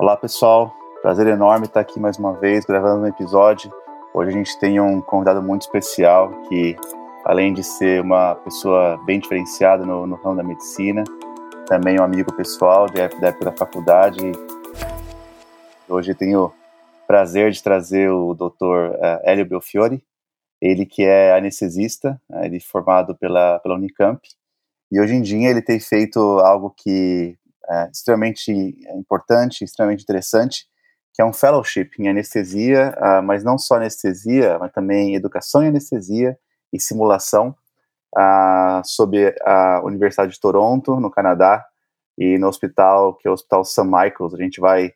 Olá pessoal, prazer enorme estar aqui mais uma vez gravando um episódio. Hoje a gente tem um convidado muito especial que, além de ser uma pessoa bem diferenciada no, no ramo da medicina, também um amigo pessoal de, da época da faculdade. Hoje tenho o prazer de trazer o Dr. Eh, Hélio Belfiore, ele que é anestesista, né, ele formado pela, pela Unicamp, e hoje em dia ele tem feito algo que é extremamente importante, extremamente interessante, que é um fellowship em anestesia, uh, mas não só anestesia, mas também educação em anestesia e simulação, uh, a Universidade de Toronto, no Canadá, e no hospital, que é o Hospital St. Michael's. A gente vai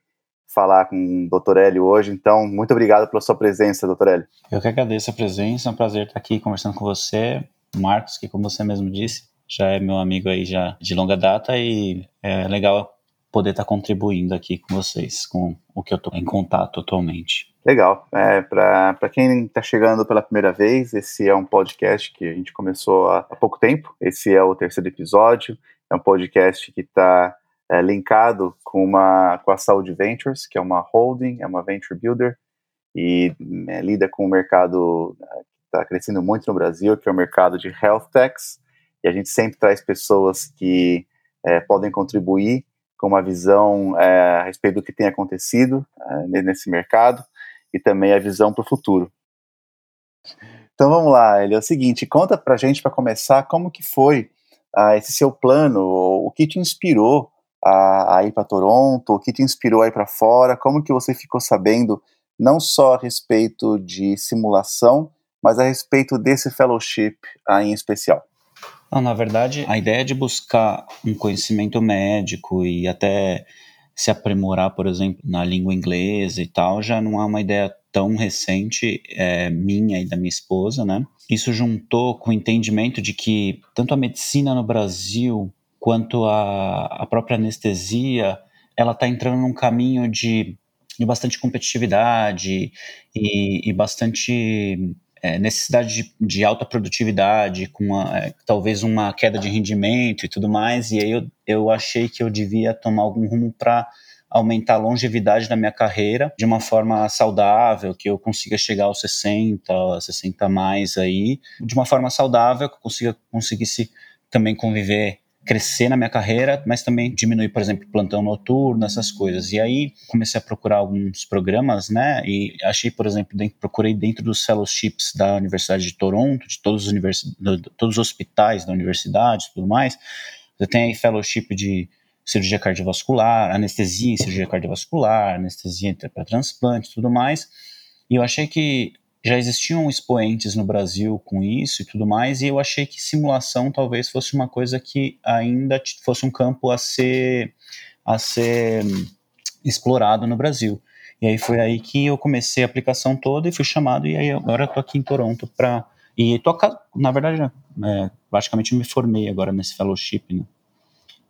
falar com o Dr. Hélio hoje, então muito obrigado pela sua presença, Dr. Hélio. Eu que agradeço a presença, é um prazer estar aqui conversando com você, Marcos, que como você mesmo disse, já é meu amigo aí já de longa data e é legal poder estar contribuindo aqui com vocês, com o que eu estou em contato atualmente. Legal. É, Para quem está chegando pela primeira vez, esse é um podcast que a gente começou há, há pouco tempo. Esse é o terceiro episódio. É um podcast que está é, linkado com, uma, com a Saúde Ventures, que é uma holding, é uma venture builder, e é, lida com o mercado é, que está crescendo muito no Brasil, que é o mercado de health techs a gente sempre traz pessoas que é, podem contribuir com uma visão é, a respeito do que tem acontecido é, nesse mercado e também a visão para o futuro. Então vamos lá, ele é o seguinte, conta para a gente para começar como que foi ah, esse seu plano, o que te inspirou a, a ir para Toronto, o que te inspirou a ir para fora, como que você ficou sabendo não só a respeito de simulação, mas a respeito desse fellowship ah, em especial. Não, na verdade, a ideia de buscar um conhecimento médico e até se aprimorar, por exemplo, na língua inglesa e tal, já não é uma ideia tão recente é, minha e da minha esposa, né? Isso juntou com o entendimento de que tanto a medicina no Brasil quanto a, a própria anestesia, ela está entrando num caminho de, de bastante competitividade e, e bastante é, necessidade de, de, alta produtividade, com uma, é, talvez uma queda de rendimento e tudo mais, e aí eu, eu achei que eu devia tomar algum rumo para aumentar a longevidade da minha carreira de uma forma saudável, que eu consiga chegar aos 60, 60 mais aí, de uma forma saudável, que eu consiga conseguisse também conviver crescer na minha carreira, mas também diminuir, por exemplo, plantão noturno, essas coisas. E aí comecei a procurar alguns programas, né? E achei, por exemplo, dentro, procurei dentro dos fellowships da Universidade de Toronto, de todos os, universi todos os hospitais da universidade e tudo mais. Você tem aí fellowship de cirurgia cardiovascular, anestesia em cirurgia cardiovascular, anestesia para transplante tudo mais. E eu achei que já existiam expoentes no Brasil com isso e tudo mais, e eu achei que simulação talvez fosse uma coisa que ainda fosse um campo a ser, a ser explorado no Brasil. E aí foi aí que eu comecei a aplicação toda e fui chamado, e aí agora tô aqui em Toronto para e tô, na verdade, é, basicamente me formei agora nesse fellowship, né?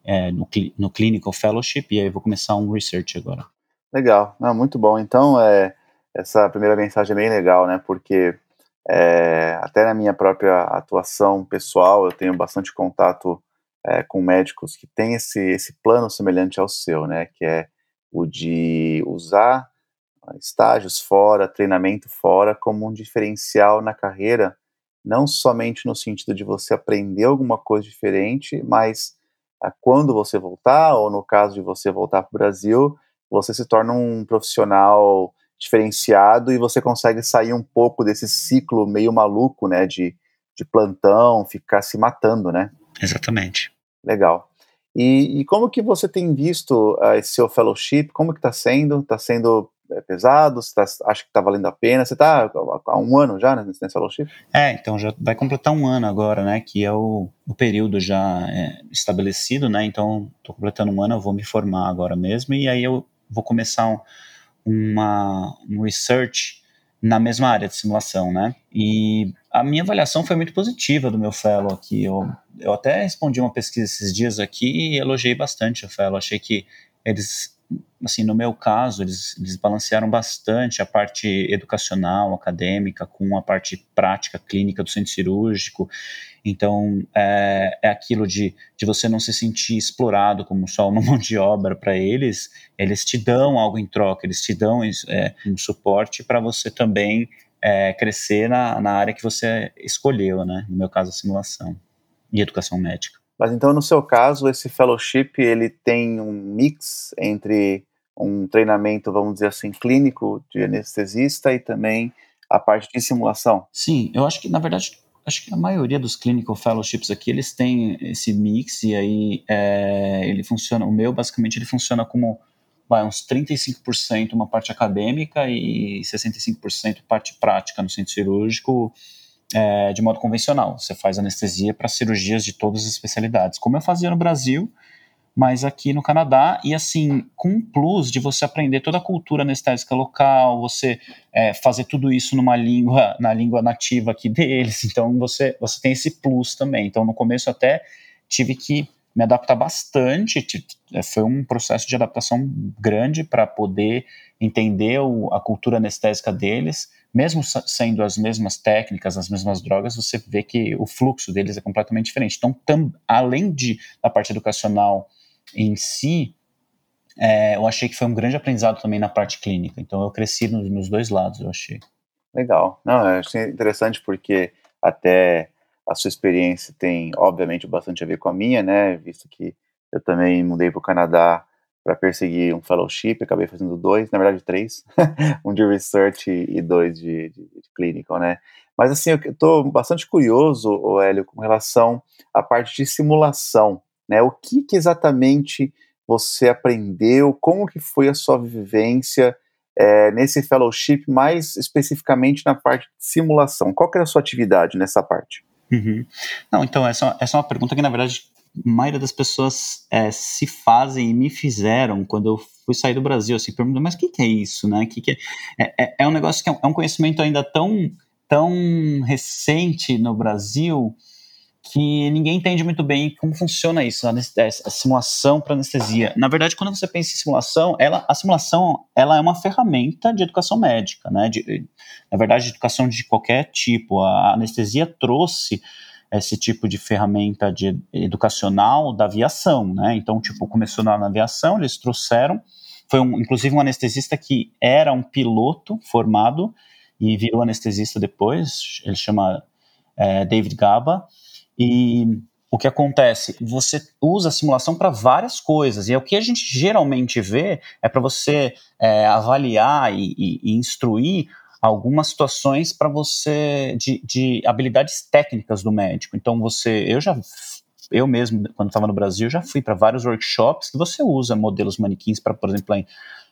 é, no, no Clinical Fellowship, e aí vou começar um research agora. Legal, Não, muito bom. Então, é, essa primeira mensagem é bem legal, né? Porque é, até na minha própria atuação pessoal, eu tenho bastante contato é, com médicos que têm esse, esse plano semelhante ao seu, né? Que é o de usar estágios fora, treinamento fora, como um diferencial na carreira, não somente no sentido de você aprender alguma coisa diferente, mas a, quando você voltar, ou no caso de você voltar para o Brasil, você se torna um profissional diferenciado e você consegue sair um pouco desse ciclo meio maluco, né, de, de plantão, ficar se matando, né? Exatamente. Legal. E, e como que você tem visto uh, esse seu fellowship? Como que está sendo? Está sendo é, pesado? Você tá, acha que está valendo a pena? Você está há um ano já nesse, nesse fellowship? É, então já vai completar um ano agora, né? Que é o, o período já é, estabelecido, né? Então estou completando um ano, eu vou me formar agora mesmo e aí eu vou começar um uma, um research na mesma área de simulação, né? E a minha avaliação foi muito positiva do meu fellow aqui. Eu, eu até respondi uma pesquisa esses dias aqui e elogiei bastante o fellow. Achei que eles assim, no meu caso, eles, eles balancearam bastante a parte educacional, acadêmica, com a parte prática, clínica do centro cirúrgico. Então, é, é aquilo de, de você não se sentir explorado como só uma mão de obra para eles, eles te dão algo em troca, eles te dão é, um suporte para você também é, crescer na, na área que você escolheu, né? No meu caso, a simulação e educação médica. Mas então, no seu caso, esse fellowship ele tem um mix entre um treinamento, vamos dizer assim, clínico de anestesista e também a parte de simulação? Sim, eu acho que, na verdade, acho que a maioria dos clinical fellowships aqui, eles têm esse mix e aí é, ele funciona, o meu basicamente ele funciona como vai, uns 35% uma parte acadêmica e 65% parte prática no centro cirúrgico, é, de modo convencional. Você faz anestesia para cirurgias de todas as especialidades, como eu fazia no Brasil, mas aqui no Canadá, e assim, com um plus de você aprender toda a cultura anestésica local, você é, fazer tudo isso numa língua, na língua nativa aqui deles, então você, você tem esse plus também. Então no começo até tive que me adaptar bastante, é, foi um processo de adaptação grande para poder entender o, a cultura anestésica deles, mesmo sendo as mesmas técnicas, as mesmas drogas, você vê que o fluxo deles é completamente diferente. Então, tam, além de, da parte educacional em si, é, eu achei que foi um grande aprendizado também na parte clínica. Então, eu cresci nos, dois lados, eu achei. Legal. Não, eu achei interessante porque até a sua experiência tem, obviamente, bastante a ver com a minha, né? Visto que eu também mudei para o Canadá para perseguir um fellowship, acabei fazendo dois, na verdade três, um de research e dois de, de, de clinical, né? Mas assim, eu estou bastante curioso, Hélio, com relação à parte de simulação, né? O que, que exatamente você aprendeu, como que foi a sua vivência é, nesse fellowship, mais especificamente na parte de simulação? Qual que era a sua atividade nessa parte? Uhum. Não, então, essa, essa é uma pergunta que, na verdade, maioria das pessoas é, se fazem e me fizeram quando eu fui sair do Brasil, assim, perguntando, mas o que, que, é isso, né? Que que é? É, é, um negócio que é um, é um conhecimento ainda tão, tão recente no Brasil que ninguém entende muito bem como funciona isso, a, a simulação para anestesia. Na verdade, quando você pensa em simulação, ela, a simulação ela é uma ferramenta de educação médica, né? De, na verdade, de educação de qualquer tipo. A anestesia trouxe esse tipo de ferramenta de educacional da aviação, né? Então, tipo, começou na, aviação, eles trouxeram, foi um, inclusive um anestesista que era um piloto formado e virou anestesista depois, ele chama é, David Gaba, e o que acontece? Você usa a simulação para várias coisas, e é o que a gente geralmente vê é para você é, avaliar e, e, e instruir algumas situações para você de, de, habilidades técnicas do médico. Então você, eu já eu mesmo quando estava no Brasil já fui para vários workshops que você usa modelos manequins para, por exemplo,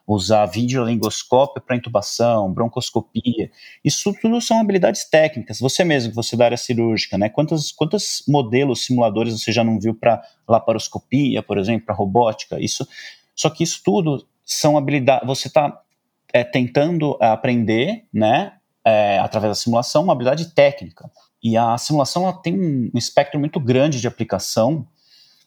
usar videolingoscópio para intubação, broncoscopia. Isso tudo são habilidades técnicas. Você mesmo, você da área cirúrgica, né? Quantos, quantos modelos simuladores você já não viu para laparoscopia, por exemplo, para robótica? Isso, só que isso tudo são habilidades. Você está é, tentando aprender, né, é, através da simulação, uma habilidade técnica. E a simulação ela tem um espectro muito grande de aplicação.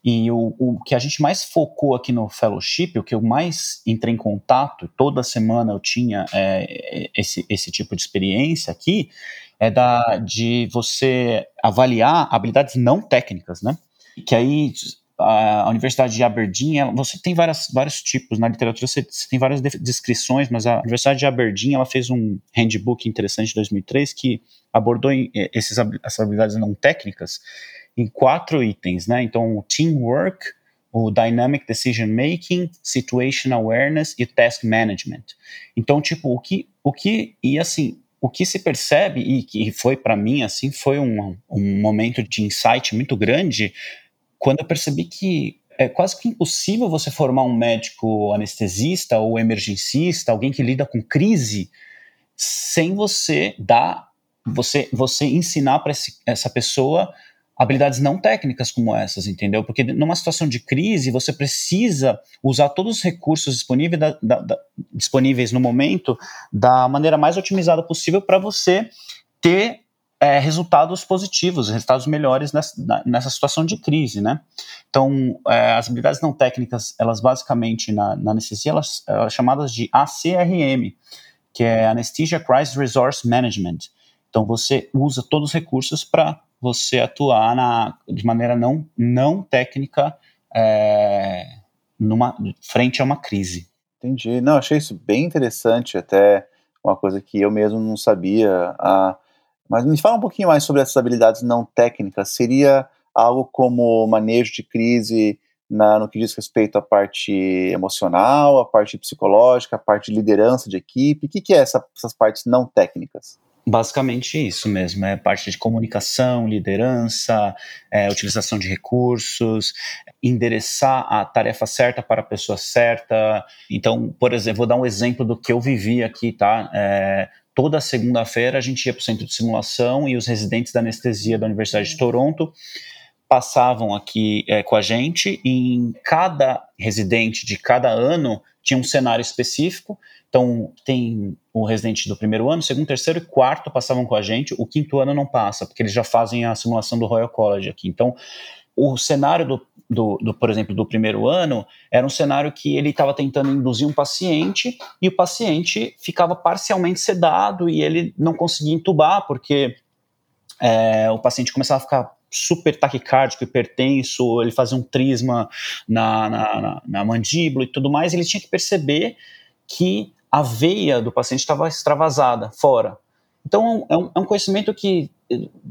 E o, o, que a gente mais focou aqui no fellowship, o que eu mais entrei em contato, toda semana eu tinha é, esse, esse tipo de experiência aqui, é da, de você avaliar habilidades não técnicas, né? Que aí a Universidade de Aberdeen, ela, você tem várias, vários tipos na literatura, você, você, tem várias descrições, mas a Universidade de Aberdeen ela fez um handbook interessante de 2003 que abordou esses, essas habilidades não técnicas em quatro itens, né? Então, o teamwork, o dynamic decision making, situation awareness e task management. Então, tipo, o que, o que e assim, o que se percebe e que foi para mim assim foi um, um momento de insight muito grande quando eu percebi que é quase que impossível você formar um médico anestesista ou emergencista, alguém que lida com crise, sem você dar, você, você ensinar para essa pessoa habilidades não técnicas como essas, entendeu? Porque numa situação de crise, você precisa usar todos os recursos disponíveis, da, da, da, disponíveis no momento da maneira mais otimizada possível para você ter é, resultados positivos, resultados melhores nessa, nessa situação de crise, né? Então, é, as habilidades não técnicas, elas basicamente na, na anestesia, elas, elas chamadas de ACRM, que é Anesthesia Crisis Resource Management. Então, você usa todos os recursos para você atuar na, de maneira não, não técnica é, numa, frente a uma crise. Entendi. Não, achei isso bem interessante, até uma coisa que eu mesmo não sabia. Ah, mas me fala um pouquinho mais sobre essas habilidades não técnicas. Seria algo como manejo de crise na, no que diz respeito à parte emocional, à parte psicológica, à parte de liderança de equipe? O que, que é essa, essas partes não técnicas? Basicamente isso mesmo, é parte de comunicação, liderança, é, utilização de recursos, endereçar a tarefa certa para a pessoa certa. Então, por exemplo, vou dar um exemplo do que eu vivi aqui, tá? É, toda segunda-feira a gente ia para o centro de simulação e os residentes da anestesia da Universidade de Toronto passavam aqui é, com a gente e em cada residente de cada ano tinha um cenário específico. Então, tem o residente do primeiro ano, segundo, terceiro e quarto passavam com a gente, o quinto ano não passa, porque eles já fazem a simulação do Royal College aqui. Então, o cenário do, do, do, por exemplo, do primeiro ano era um cenário que ele estava tentando induzir um paciente e o paciente ficava parcialmente sedado e ele não conseguia entubar porque é, o paciente começava a ficar super taquicárdico, hipertenso, ele fazia um trisma na, na, na, na mandíbula e tudo mais, ele tinha que perceber que a veia do paciente estava extravasada, fora. Então, é um, é um, conhecimento que,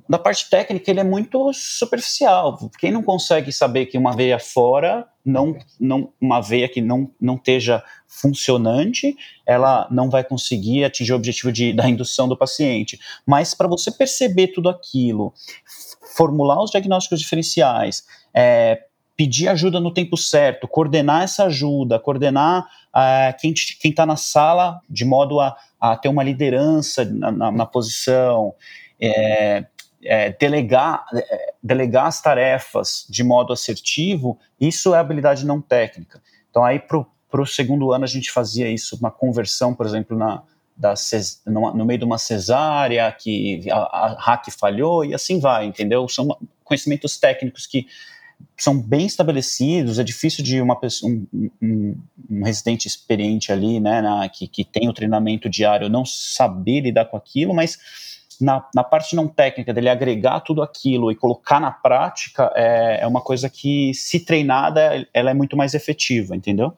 da parte técnica, ele é muito superficial. Quem não consegue saber que uma veia fora, não, não, uma veia que não, não esteja funcionante, ela não vai conseguir atingir o objetivo de, da indução do paciente. Mas para você perceber tudo aquilo, formular os diagnósticos diferenciais, é, pedir ajuda no tempo certo, coordenar essa ajuda, coordenar uh, quem está na sala de modo a, a, ter uma liderança na, na, na posição, é, é, delegar, é, delegar as tarefas de modo assertivo, isso é habilidade não técnica. Então, aí para o segundo ano a gente fazia isso, uma conversão, por exemplo, na, da, no, no meio de uma cesárea, que a, a hack falhou, e assim vai, entendeu? São conhecimentos técnicos que são bem estabelecidos, é difícil de uma pessoa, um, um, um residente experiente ali, né, na, que, que tem o treinamento diário, não saber lidar com aquilo, mas na, na parte não técnica, dele agregar tudo aquilo e colocar na prática, é, é uma coisa que, se treinada, ela é muito mais efetiva, entendeu?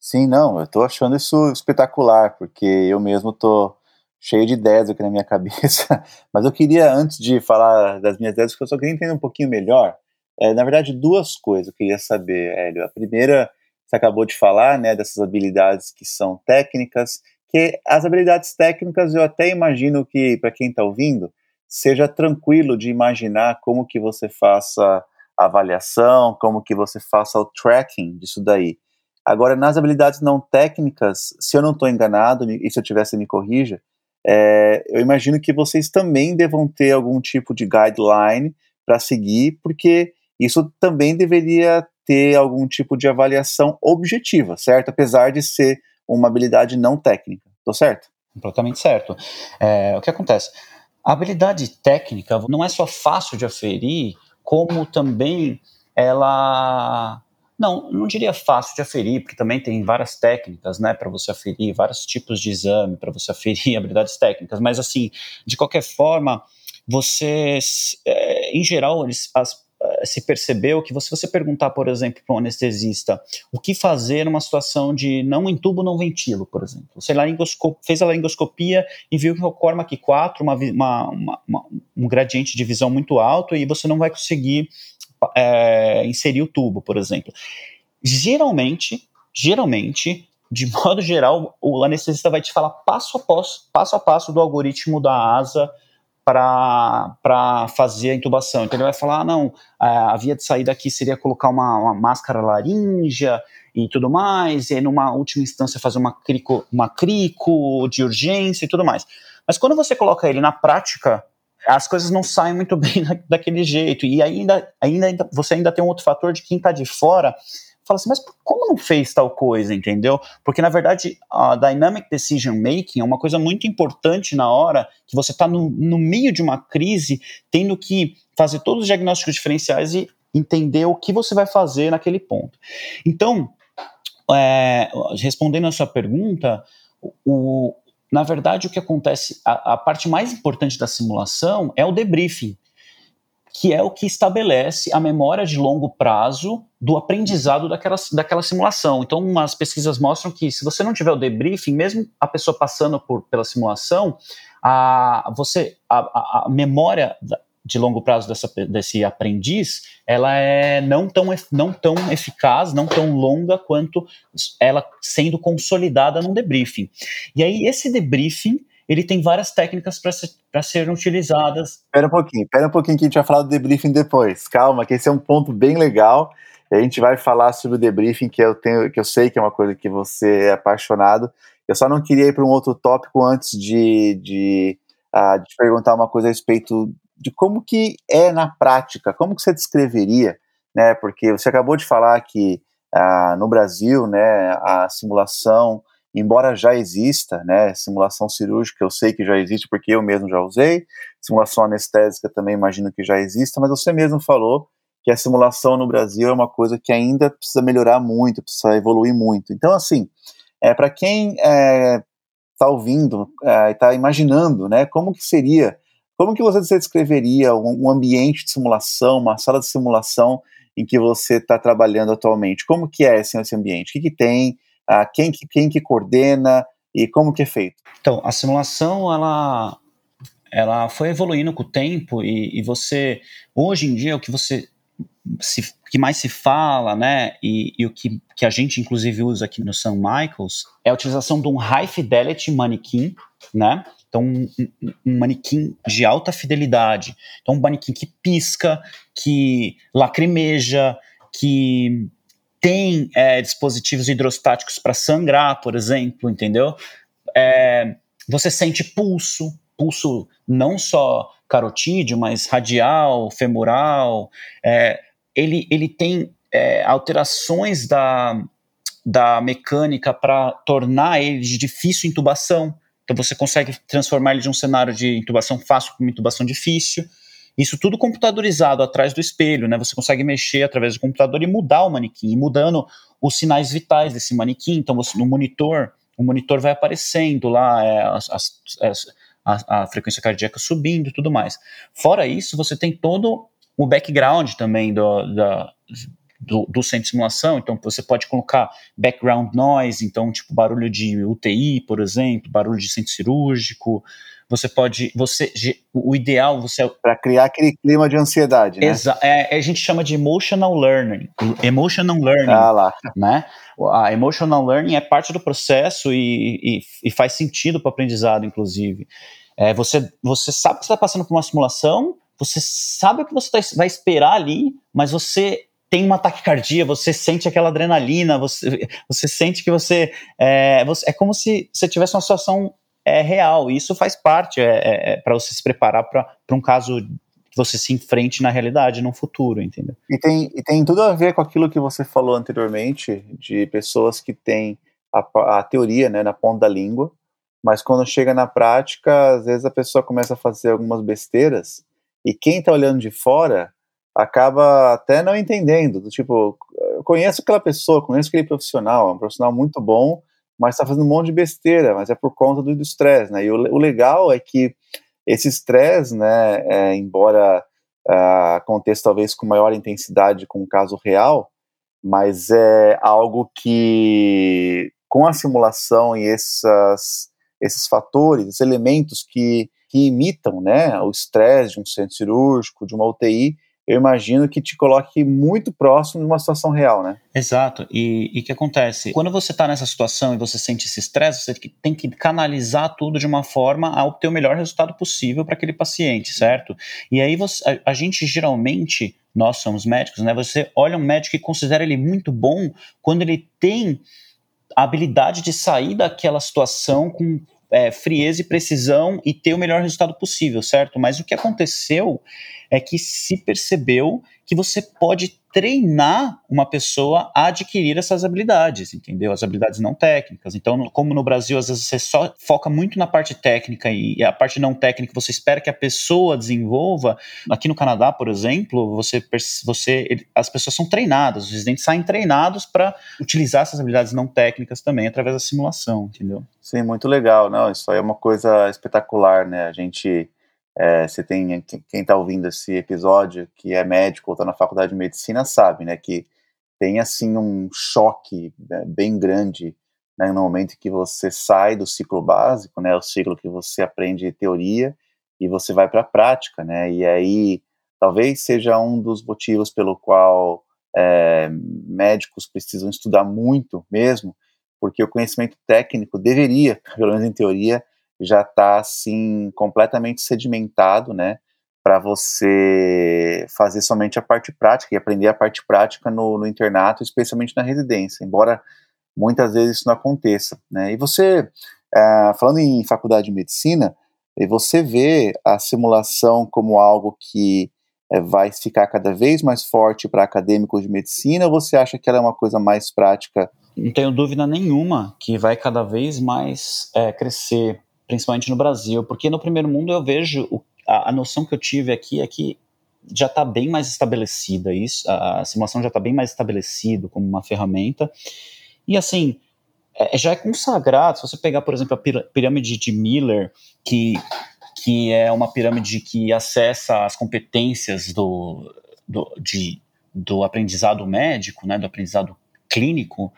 Sim, não, eu tô achando isso espetacular, porque eu mesmo tô cheio de ideias aqui na minha cabeça, mas eu queria, antes de falar das minhas ideias, eu só queria entender um pouquinho melhor é, na verdade, duas coisas eu queria saber, Hélio. A primeira, você acabou de falar, né, dessas habilidades que são técnicas, que as habilidades técnicas eu até imagino que, para quem está ouvindo, seja tranquilo de imaginar como que você faça a avaliação, como que você faça o tracking disso daí. Agora, nas habilidades não técnicas, se eu não estou enganado, e se eu tivesse me corrija, é, eu imagino que vocês também devam ter algum tipo de guideline para seguir, porque isso também deveria ter algum tipo de avaliação objetiva, certo? Apesar de ser uma habilidade não técnica. Tô certo? Completamente certo. É, o que acontece? A habilidade técnica não é só fácil de aferir, como também ela não, não diria fácil de aferir, porque também tem várias técnicas, né, para você aferir, vários tipos de exame para você aferir habilidades técnicas, mas assim, de qualquer forma, você, é, em geral, eles, as, se percebeu que se você perguntar, por exemplo, para um anestesista o que fazer numa situação de não entubo, não ventilo, por exemplo. Você fez a laringoscopia e viu que o Cormac 4, uma, uma, uma, um gradiente de visão muito alto e você não vai conseguir é, inserir o tubo, por exemplo. Geralmente, geralmente, de modo geral, o anestesista vai te falar passo a passo, passo a passo do algoritmo da asa para fazer a intubação. Então ele vai falar: ah, não, a via de saída aqui seria colocar uma, uma máscara laríngea e tudo mais, e aí numa última instância fazer uma crico, uma crico de urgência e tudo mais. Mas quando você coloca ele na prática, as coisas não saem muito bem daquele jeito. E ainda, ainda você ainda tem um outro fator de quem está de fora fala assim, mas como não fez tal coisa, entendeu? Porque, na verdade, a Dynamic Decision Making é uma coisa muito importante na hora que você está no, no meio de uma crise, tendo que fazer todos os diagnósticos diferenciais e entender o que você vai fazer naquele ponto. Então, é, respondendo a sua pergunta, o, na verdade, o que acontece, a, a parte mais importante da simulação é o debriefing que é o que estabelece a memória de longo prazo do aprendizado daquela, daquela simulação. Então, as pesquisas mostram que se você não tiver o debriefing, mesmo a pessoa passando por, pela simulação, a, você, a, a memória de longo prazo dessa, desse aprendiz, ela é não tão, não tão eficaz, não tão longa quanto ela sendo consolidada num debriefing. E aí, esse debriefing ele tem várias técnicas para ser, serem utilizadas. Espera um pouquinho, espera um pouquinho que a gente vai falar do debriefing depois. Calma, que esse é um ponto bem legal. A gente vai falar sobre o debriefing, que eu, tenho, que eu sei que é uma coisa que você é apaixonado. Eu só não queria ir para um outro tópico antes de, de, uh, de te perguntar uma coisa a respeito de como que é na prática, como que você descreveria, né? Porque você acabou de falar que uh, no Brasil, né, a simulação embora já exista, né, simulação cirúrgica, eu sei que já existe porque eu mesmo já usei, simulação anestésica também imagino que já exista, mas você mesmo falou que a simulação no Brasil é uma coisa que ainda precisa melhorar muito, precisa evoluir muito. Então, assim, é, para quem está é, tá ouvindo é, e está imaginando, né, como que seria, como que você descreveria um, um ambiente de simulação, uma sala de simulação em que você está trabalhando atualmente? Como que é esse, esse ambiente? O que, que tem? Ah, quem, que, quem que coordena e como que é feito? Então, a simulação, ela, ela foi evoluindo com o tempo e, e você, hoje em dia, o que você se, que mais se fala, né, e, e, o que, que a gente inclusive usa aqui no St. Michael's é a utilização de um high fidelity manequim, né, então um, um, um, manequim de alta fidelidade, então um manequim que pisca, que lacrimeja, que tem é, dispositivos hidrostáticos para sangrar, por exemplo, entendeu? É, você sente pulso, pulso não só carotídeo, mas radial, femoral. É, ele, ele tem é, alterações da, da mecânica para tornar ele de difícil intubação. Então você consegue transformar ele de um cenário de intubação fácil para uma intubação difícil. Isso tudo computadorizado atrás do espelho, né? Você consegue mexer através do computador e mudar o manequim, mudando os sinais vitais desse manequim. Então, você, no monitor, o monitor vai aparecendo lá, é, as, as, a, a, frequência cardíaca subindo e tudo mais. Fora isso, você tem todo o background também do, da, do, do centro de simulação, então você pode colocar background noise, então tipo barulho de UTI, por exemplo, barulho de centro cirúrgico, você pode, você, o ideal você para criar aquele clima de ansiedade, né? Exa é, a gente chama de emotional learning, emotional learning, ah lá, né? A emotional learning é parte do processo e, e, e faz sentido para o aprendizado, inclusive. É, você, você sabe que você está passando por uma simulação, você sabe o que você tá, vai esperar ali, mas você tem uma taquicardia, você sente aquela adrenalina, você, você sente que você é, você, é como se você tivesse uma situação é real. Isso faz parte é, é, é para você se preparar para um caso que você se enfrente na realidade, no futuro, entendeu? E tem, e tem tudo a ver com aquilo que você falou anteriormente, de pessoas que têm a, a teoria né, na ponta da língua, mas quando chega na prática, às vezes a pessoa começa a fazer algumas besteiras, e quem está olhando de fora acaba até não entendendo. Do tipo, eu conheço aquela pessoa, conheço aquele profissional, é um profissional muito bom, mas está fazendo um monte de besteira, mas é por conta do estresse, né? E o, o, legal é que esse estresse, né, é, embora uh, aconteça talvez com maior intensidade com o caso real, mas é algo que, com a simulação e essas, esses fatores, esses elementos que, que imitam né, o estresse de um centro cirúrgico, de uma UTI, eu imagino que te coloque muito próximo de uma situação real, né? Exato. E o que acontece? Quando você está nessa situação e você sente esse estresse, você tem que canalizar tudo de uma forma a obter o melhor resultado possível para aquele paciente, certo? E aí você, a, a gente geralmente, nós somos médicos, né? Você olha um médico e considera ele muito bom quando ele tem a habilidade de sair daquela situação com é, frieza e precisão e ter o melhor resultado possível, certo? Mas o que aconteceu é que se percebeu que você pode treinar uma pessoa a adquirir essas habilidades, entendeu? As habilidades não técnicas. Então, como no Brasil, às vezes você só foca muito na parte técnica e a parte não técnica você espera que a pessoa desenvolva. Aqui no Canadá, por exemplo, você, você as pessoas são treinadas, os residentes saem treinados para utilizar essas habilidades não técnicas também através da simulação, entendeu? Sim, muito legal. Não, isso aí é uma coisa espetacular, né? A gente é, você tem quem está ouvindo esse episódio que é médico ou está na faculdade de medicina sabe, né, que tem assim um choque né, bem grande né, no momento que você sai do ciclo básico, né, o ciclo que você aprende teoria e você vai para a prática, né, e aí talvez seja um dos motivos pelo qual é, médicos precisam estudar muito mesmo, porque o conhecimento técnico deveria, pelo menos em teoria, já está assim completamente sedimentado, né? Para você fazer somente a parte prática e aprender a parte prática no, no, internato, especialmente na residência, embora muitas vezes isso não aconteça, né? E você, é, falando em faculdade de medicina, você vê a simulação como algo que é, vai ficar cada vez mais forte para acadêmicos de medicina, ou você acha que ela é uma coisa mais prática? Não tenho dúvida nenhuma que vai cada vez mais é, crescer principalmente no Brasil, porque no primeiro mundo eu vejo o, a, a, noção que eu tive aqui é que já está bem mais estabelecida isso, a, a simulação já está bem mais estabelecida como uma ferramenta, e assim, é, já é consagrado, se você pegar, por exemplo, a pirâmide de Miller, que, que é uma pirâmide que acessa as competências do, do, de, do aprendizado médico, né, do aprendizado clínico,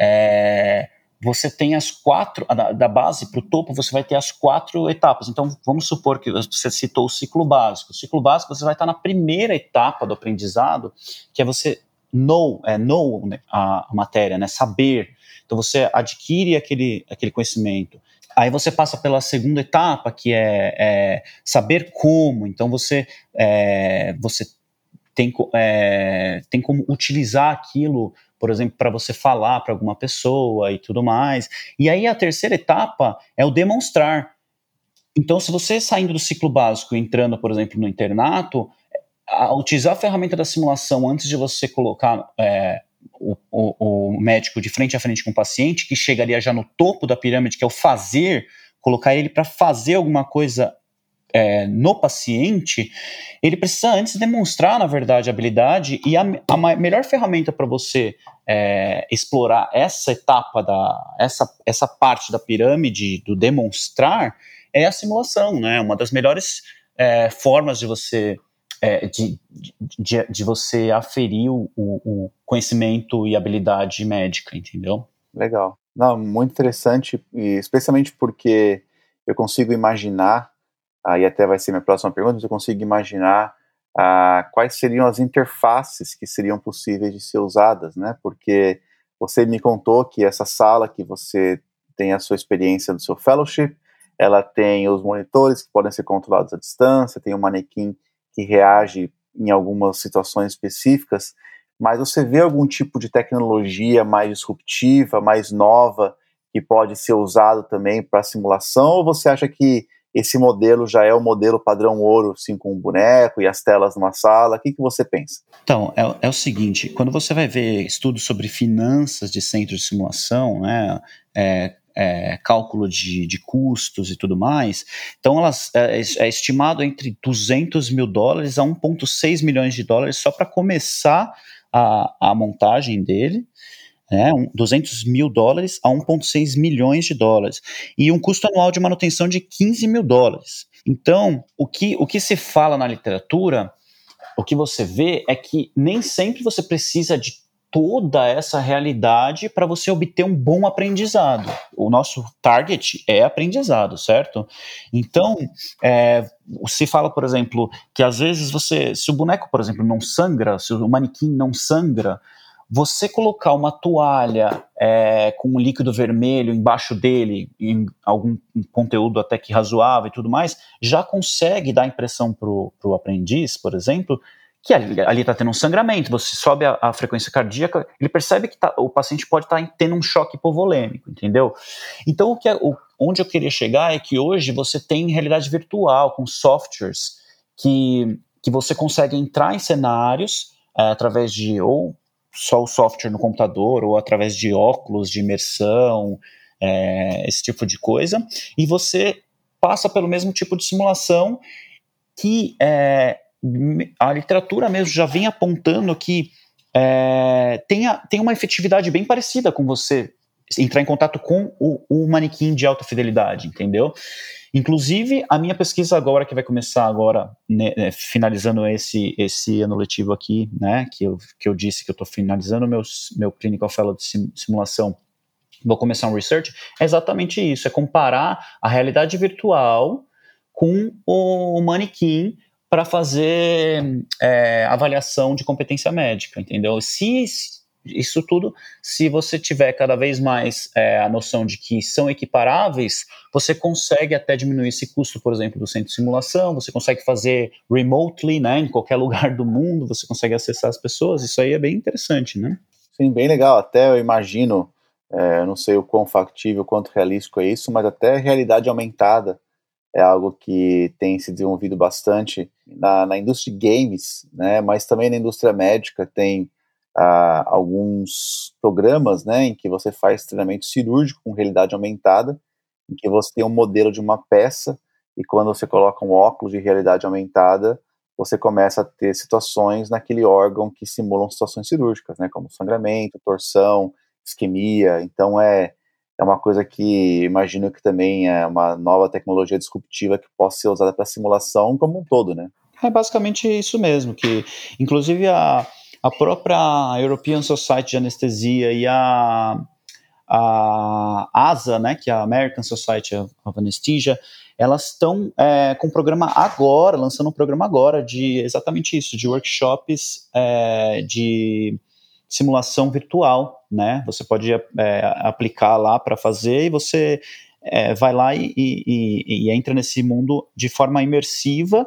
é, você tem as quatro, da, da base para o topo, você vai ter as quatro etapas. Então, vamos supor que você citou o ciclo básico. O ciclo básico, você vai estar na primeira etapa do aprendizado, que é você know, é, know né, a, a matéria, né, saber. Então, você adquire aquele, aquele conhecimento. Aí você passa pela segunda etapa, que é, é saber como. Então, você, é, você tem, é, tem como utilizar aquilo por exemplo, para você falar para alguma pessoa e tudo mais. E aí a terceira etapa é o demonstrar. Então, se você saindo do ciclo básico entrando, por exemplo, no internato, a utilizar a ferramenta da simulação antes de você colocar é, o, o, o, médico de frente a frente com o paciente, que chegaria já no topo da pirâmide, que é o fazer, colocar ele para fazer alguma coisa é, no paciente, ele precisa antes demonstrar, na verdade, a habilidade e a, a melhor ferramenta para você é, explorar essa etapa, da, essa, essa parte da pirâmide do demonstrar é a simulação, né? Uma das melhores é, formas de você é, de, de, de, você aferir o, o, conhecimento e habilidade médica, entendeu? Legal. Não, muito interessante, especialmente porque eu consigo imaginar aí até vai ser minha próxima pergunta, eu consigo imaginar ah, quais seriam as interfaces que seriam possíveis de ser usadas, né? Porque você me contou que essa sala que você tem a sua experiência do seu fellowship, ela tem os monitores que podem ser controlados à distância, tem um manequim que reage em algumas situações específicas, mas você vê algum tipo de tecnologia mais disruptiva, mais nova, que pode ser usado também para simulação, ou você acha que esse modelo já é o modelo padrão ouro, assim, com o boneco e as telas numa sala? O que, que você pensa? Então, é, é o seguinte, quando você vai ver estudos sobre finanças de centros de simulação, né, é, é, cálculo de, de, custos e tudo mais. Então, elas, é, é, estimado entre 200 mil dólares a 1,6 milhões de dólares só para começar a, a montagem dele né, 200 mil dólares a 1,6 milhões de dólares, e um custo anual de manutenção de 15 mil dólares. Então, o que, o que se fala na literatura, o que você vê é que nem sempre você precisa de toda essa realidade para você obter um bom aprendizado. O nosso target é aprendizado, certo? Então, é, se fala, por exemplo, que às vezes você, se o boneco, por exemplo, não sangra, se o manequim não sangra, você colocar uma toalha é, com um líquido vermelho embaixo dele, em algum conteúdo até que razoável e tudo mais, já consegue dar impressão para o aprendiz, por exemplo, que ali está tendo um sangramento, você sobe a, a, frequência cardíaca, ele percebe que tá, o paciente pode estar tá tendo um choque hipovolêmico, entendeu? Então, o que é, o, onde eu queria chegar é que hoje você tem realidade virtual, com softwares que que você consegue entrar em cenários é, através de ou só o software no computador ou através de óculos de imersão, é, esse tipo de coisa, e você passa pelo mesmo tipo de simulação que é, a literatura mesmo já vem apontando que é, tem, a, tem uma efetividade bem parecida com você entrar em contato com o, o manequim de alta fidelidade, entendeu? Inclusive, a minha pesquisa agora, que vai começar agora, né, é, finalizando esse, esse ano letivo aqui, né, que eu, que eu disse que eu estou finalizando meu, meu Clinical Fellow de simulação, vou começar um research, é exatamente isso, é comparar a realidade virtual com o manequim para fazer é, avaliação de competência médica, entendeu? Se isso tudo, se você tiver cada vez mais é, a noção de que são equiparáveis, você consegue até diminuir esse custo, por exemplo, do centro de simulação, você consegue fazer remotely, né, em qualquer lugar do mundo, você consegue acessar as pessoas, isso aí é bem interessante, né? Sim, bem legal, até eu imagino, é, não sei o quão factível, quanto realístico é isso, mas até realidade aumentada é algo que tem se desenvolvido bastante na, na indústria de games, né, mas também na indústria médica tem ah, alguns programas, né, em que você faz treinamento cirúrgico com realidade aumentada, em que você tem um modelo de uma peça e quando você coloca um óculos de realidade aumentada, você começa a ter situações naquele órgão que simulam situações cirúrgicas, né, como sangramento, torção, isquemia. Então é é uma coisa que imagino que também é uma nova tecnologia disruptiva que possa ser usada para simulação como um todo, né? É basicamente isso mesmo, que inclusive a, a própria European Society de Anestesia e a, a ASA, né, que é a American Society of Anesthesia, elas estão é, com um programa agora, lançando um programa agora de exatamente isso, de workshops é, de simulação virtual, né? Você pode é, aplicar lá para fazer e você é, vai lá e, e, e, entra nesse mundo de forma imersiva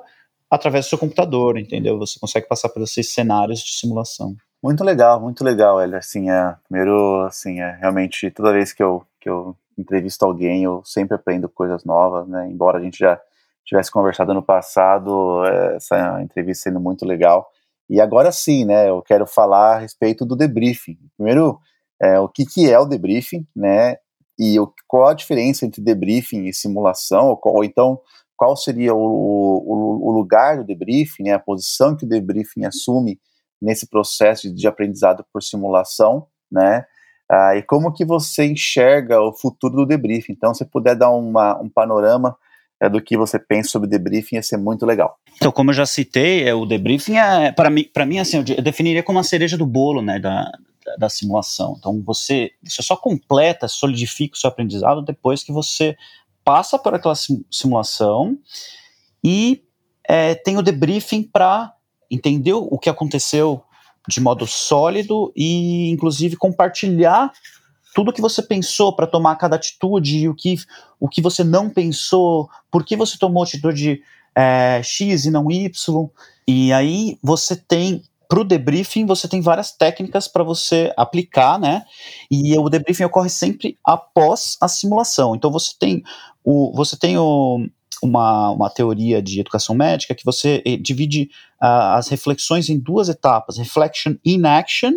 através do seu computador, entendeu? Você consegue passar por esses cenários de simulação. Muito legal, muito legal, Eli. Assim, é, primeiro, assim, é, realmente, toda vez que eu, que eu entrevisto alguém, eu sempre aprendo coisas novas, né? Embora a gente já tivesse conversado no passado, é, essa entrevista sendo muito legal. E agora sim, né, eu quero falar a respeito do debriefing. Primeiro, é, o que, que é o debriefing, né, e o, qual a diferença entre debriefing e simulação, ou, ou então qual seria o, o, o, lugar do debriefing, né, a posição que o debriefing assume nesse processo de aprendizado por simulação, né, ah, e como que você enxerga o futuro do debriefing. Então, se puder dar uma, um panorama é, do que você pensa sobre debriefing, ia ser muito legal. Então, como eu já citei, é, o debriefing, é, para mim, mim, assim, eu definiria como a cereja do bolo, né, da, da simulação. Então, você, você só completa, solidifica o seu aprendizado depois que você passa por aquela simulação e é, tem o debriefing para entender o que aconteceu de modo sólido e, inclusive, compartilhar tudo que você pensou para tomar cada atitude e o que, o que você não pensou, por que você tomou atitude é, X e não Y. E aí você tem para o debriefing você tem várias técnicas para você aplicar, né? E o debriefing ocorre sempre após a simulação. Então você tem o você tem o, uma, uma teoria de educação médica que você eh, divide uh, as reflexões em duas etapas: reflection in action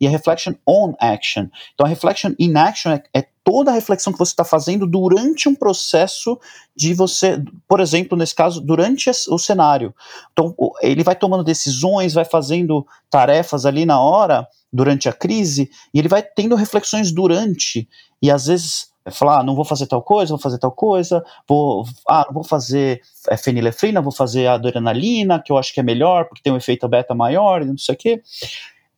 e a reflection on action. Então, a reflection in action é, é toda a reflexão que você está fazendo durante um processo de você, por exemplo, nesse caso, durante o cenário. Então, ele vai tomando decisões, vai fazendo tarefas ali na hora, durante a crise, e ele vai tendo reflexões durante, e às vezes falar, ah, não vou fazer tal coisa, vou fazer tal coisa, vou, ah, vou fazer é, fenilefrina, vou fazer adrenalina, que eu acho que é melhor, porque tem um efeito beta maior, não sei o quê.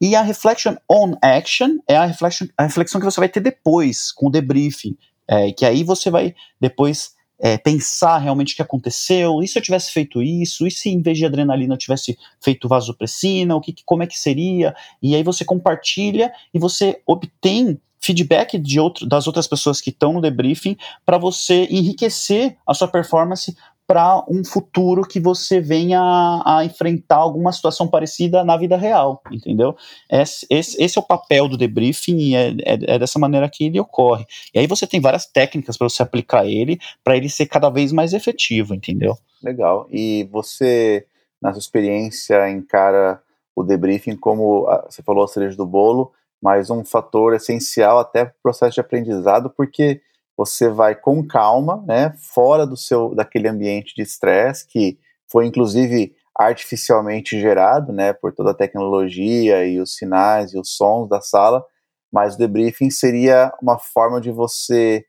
E a reflection on action é a reflection, a reflexão que você vai ter depois, com o debriefing, é, que aí você vai depois é, pensar realmente o que aconteceu, e se eu tivesse feito isso, e se em vez de adrenalina eu tivesse feito vasopressina, o que, como é que seria, e aí você compartilha e você obtém feedback de outro, das outras pessoas que estão no debriefing para você enriquecer a sua performance para um futuro que você venha a, enfrentar alguma situação parecida na vida real, entendeu? Esse, esse, esse é o papel do debriefing e é, é, é, dessa maneira que ele ocorre. E aí você tem várias técnicas para você aplicar ele, para ele ser cada vez mais efetivo, entendeu? Legal. E você na sua experiência, encara o debriefing como, você falou a cereja do bolo, mas um fator essencial até para o processo de aprendizado, porque você vai com calma, né, fora do seu daquele ambiente de estresse que foi inclusive artificialmente gerado, né, por toda a tecnologia e os sinais e os sons da sala, mas o debriefing seria uma forma de você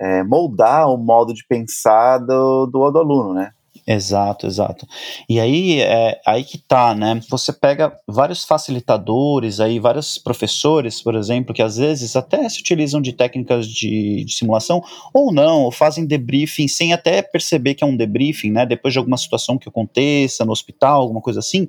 é, moldar o modo de pensar do, do, aluno, né? Exato, exato. E aí é aí que tá, né? Você pega vários facilitadores aí, vários professores, por exemplo, que às vezes até se utilizam de técnicas de, de simulação ou não, ou fazem debriefing sem até perceber que é um debriefing, né? Depois de alguma situação que aconteça no hospital, alguma coisa assim,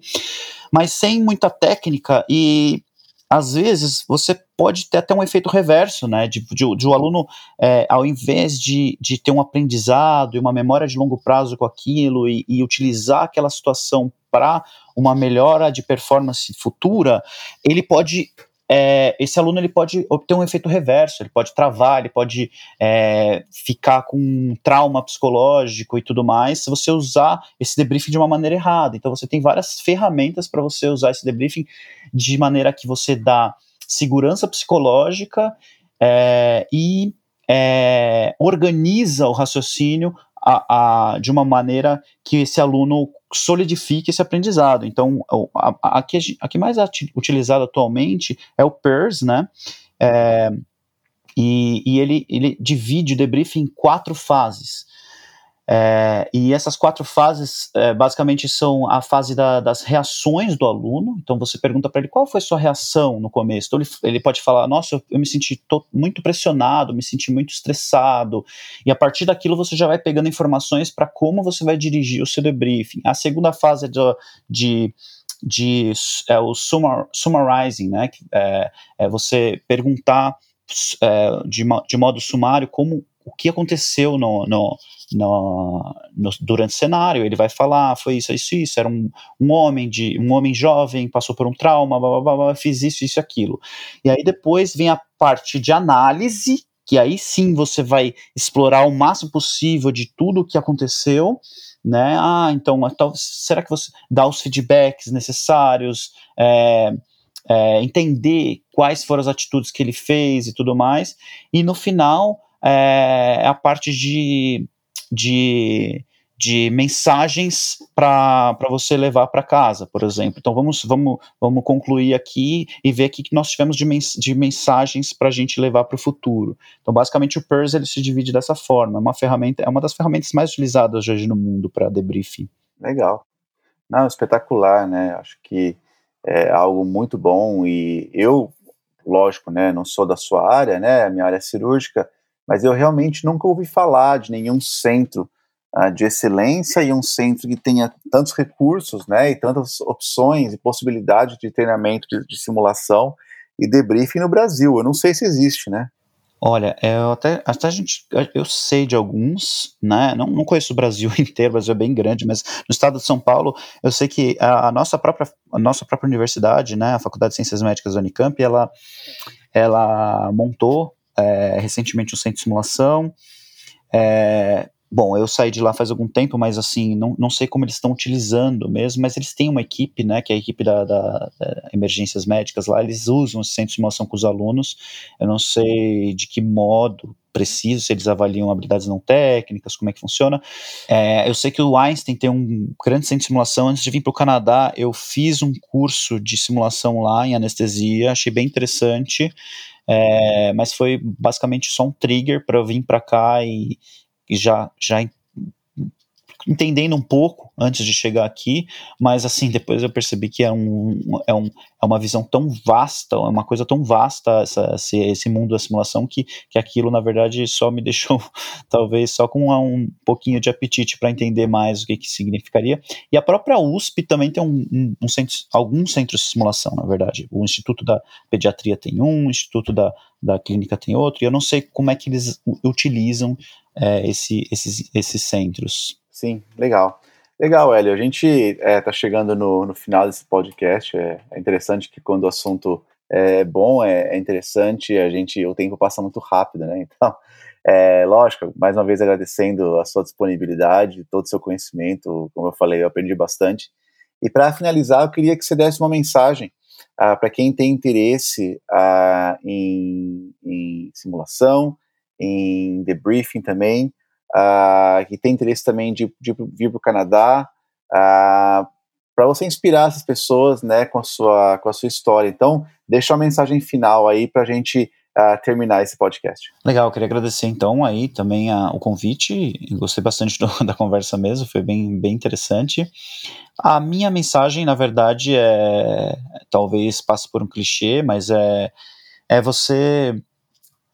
mas sem muita técnica e às vezes você pode ter até um efeito reverso, né? De, de, de o aluno, é, ao invés de, de ter um aprendizado e uma memória de longo prazo com aquilo e, e utilizar aquela situação para uma melhora de performance futura, ele pode é, esse aluno ele pode obter um efeito reverso, ele pode travar, ele pode é, ficar com um trauma psicológico e tudo mais, se você usar esse debriefing de uma maneira errada. Então você tem várias ferramentas para você usar esse debriefing de maneira que você dá segurança psicológica é, e é, organiza o raciocínio a, a, de uma maneira que esse aluno solidifique esse aprendizado. Então, a, a, que, a que mais é utilizada atualmente é o PERS, né? É, e, e ele, ele divide o debriefing em quatro fases. É, e essas quatro fases é, basicamente são a fase da, das reações do aluno. Então você pergunta para ele qual foi sua reação no começo. Então ele, ele pode falar: Nossa, eu, eu me senti muito pressionado, me senti muito estressado. E a partir daquilo você já vai pegando informações para como você vai dirigir o seu debriefing. A segunda fase é de, de de é o summar, summarizing, né? É, é você perguntar é, de, de modo sumário como o que aconteceu no, no, no, no, durante o cenário. Ele vai falar, foi isso, isso, isso. Era um, um homem de um homem jovem, passou por um trauma, blá, blá, blá, fiz isso, isso, aquilo. E aí depois vem a parte de análise, que aí sim você vai explorar o máximo possível de tudo o que aconteceu, né? Ah, então, então será que você dá os feedbacks necessários? É, é, entender quais foram as atitudes que ele fez e tudo mais, e no final é, a parte de, de, de mensagens para você levar para casa, por exemplo. Então vamos, vamos, vamos concluir aqui e ver aqui que nós tivemos de, mens de mensagens para a gente levar para o futuro. Então basicamente o PERS ele se divide dessa forma. É uma ferramenta, é uma das ferramentas mais utilizadas hoje no mundo para debriefing. Legal. Não, espetacular, né? Acho que é algo muito bom e eu, lógico, né, não sou da sua área, né? A minha área é cirúrgica, mas eu realmente nunca ouvi falar de nenhum centro uh, de excelência e um centro que tenha tantos recursos, né, e tantas opções e possibilidades de treinamento de, de simulação e debriefing no Brasil. Eu não sei se existe, né? Olha, eu até, até a gente, eu sei de alguns, né? Não, não conheço o Brasil inteiro, o Brasil é bem grande, mas no estado de São Paulo, eu sei que a, a nossa própria, a nossa própria universidade, né, a Faculdade de Ciências Médicas da Unicamp, ela, ela montou é, recentemente um centro de simulação. É, bom, eu saí de lá faz algum tempo, mas assim, não, não sei como eles estão utilizando mesmo, mas eles têm uma equipe, né, que é a equipe da, da, da emergências médicas lá, eles usam esse centro de simulação com os alunos, eu não sei de que modo preciso, se eles avaliam habilidades não técnicas, como é que funciona. É, eu sei que o Einstein tem um grande centro de simulação. Antes de vir para o Canadá, eu fiz um curso de simulação lá em anestesia, achei bem interessante. É, mas foi basicamente só um trigger para eu vir para cá e, e já, já entendendo um pouco antes de chegar aqui, mas assim, depois eu percebi que é, um, é, um, é uma visão tão vasta, é uma coisa tão vasta essa, esse, esse mundo da simulação que, que aquilo, na verdade, só me deixou talvez só com um pouquinho de apetite para entender mais o que, que significaria. E a própria USP também tem um, um, um centro, alguns centros de simulação, na verdade. O Instituto da Pediatria tem um, o Instituto da, da Clínica tem outro, e eu não sei como é que eles utilizam é, esse, esses, esses centros. Sim, legal. Legal, Hélio. A gente está é, tá chegando no, no, final desse podcast. É, é, interessante que quando o assunto é bom, é, é, interessante, a gente o tempo passa muito rápido, né? Então, é, lógico, mais uma vez agradecendo a sua disponibilidade, todo o seu conhecimento. Como eu falei, eu aprendi bastante. E para finalizar, eu queria que você desse uma mensagem uh, para quem tem interesse uh, em, em, simulação, em debriefing também, uh, que tem interesse também de, de vir para o Canadá, para você inspirar essas pessoas né, com, a sua, com a sua história. Então, deixa uma mensagem final aí para a gente uh, terminar esse podcast. Legal, queria agradecer então aí também a, o convite, gostei bastante do, da conversa mesmo, foi bem, bem interessante. A minha mensagem, na verdade, é talvez passe por um clichê, mas é, é você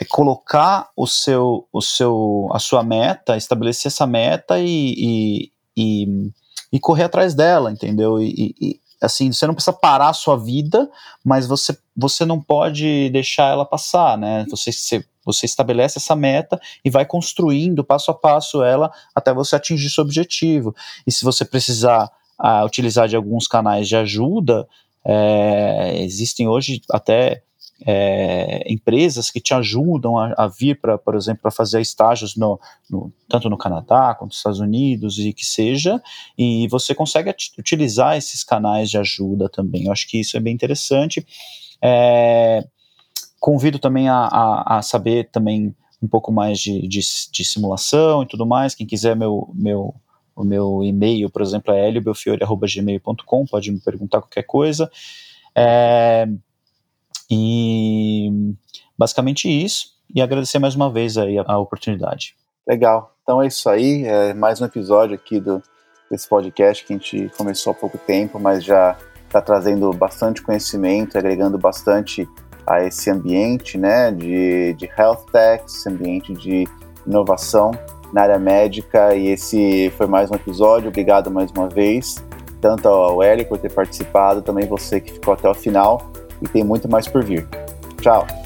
é colocar o seu, o seu, a sua meta, estabelecer essa meta e, e, e, e correr atrás dela, entendeu? E, e, assim, você não precisa parar a sua vida, mas você, você não pode deixar ela passar, né? Você, você, você estabelece essa meta e vai construindo passo a passo ela até você atingir seu objetivo. E se você precisar uh, utilizar de alguns canais de ajuda, é, existem hoje até é, empresas que te ajudam a, a vir para, por exemplo, para fazer estágios no, no, tanto no Canadá quanto nos Estados Unidos e que seja, e você consegue utilizar esses canais de ajuda também. Eu acho que isso é bem interessante. É, convido também a, a, a, saber também um pouco mais de, de, de, simulação e tudo mais. Quem quiser meu, meu o meu e-mail, por exemplo, é heliobelfiore.gmail.com, pode me perguntar qualquer coisa. É, e basicamente isso. E agradecer mais uma vez aí a, a oportunidade. Legal. Então é isso aí. É mais um episódio aqui do, desse podcast que a gente começou há pouco tempo, mas já está trazendo bastante conhecimento, agregando bastante a esse ambiente né, de, de health tech, esse ambiente de inovação na área médica. E esse foi mais um episódio. Obrigado mais uma vez, tanto ao Eric por ter participado, também você que ficou até o final e tem muito mais por vir. Tchau!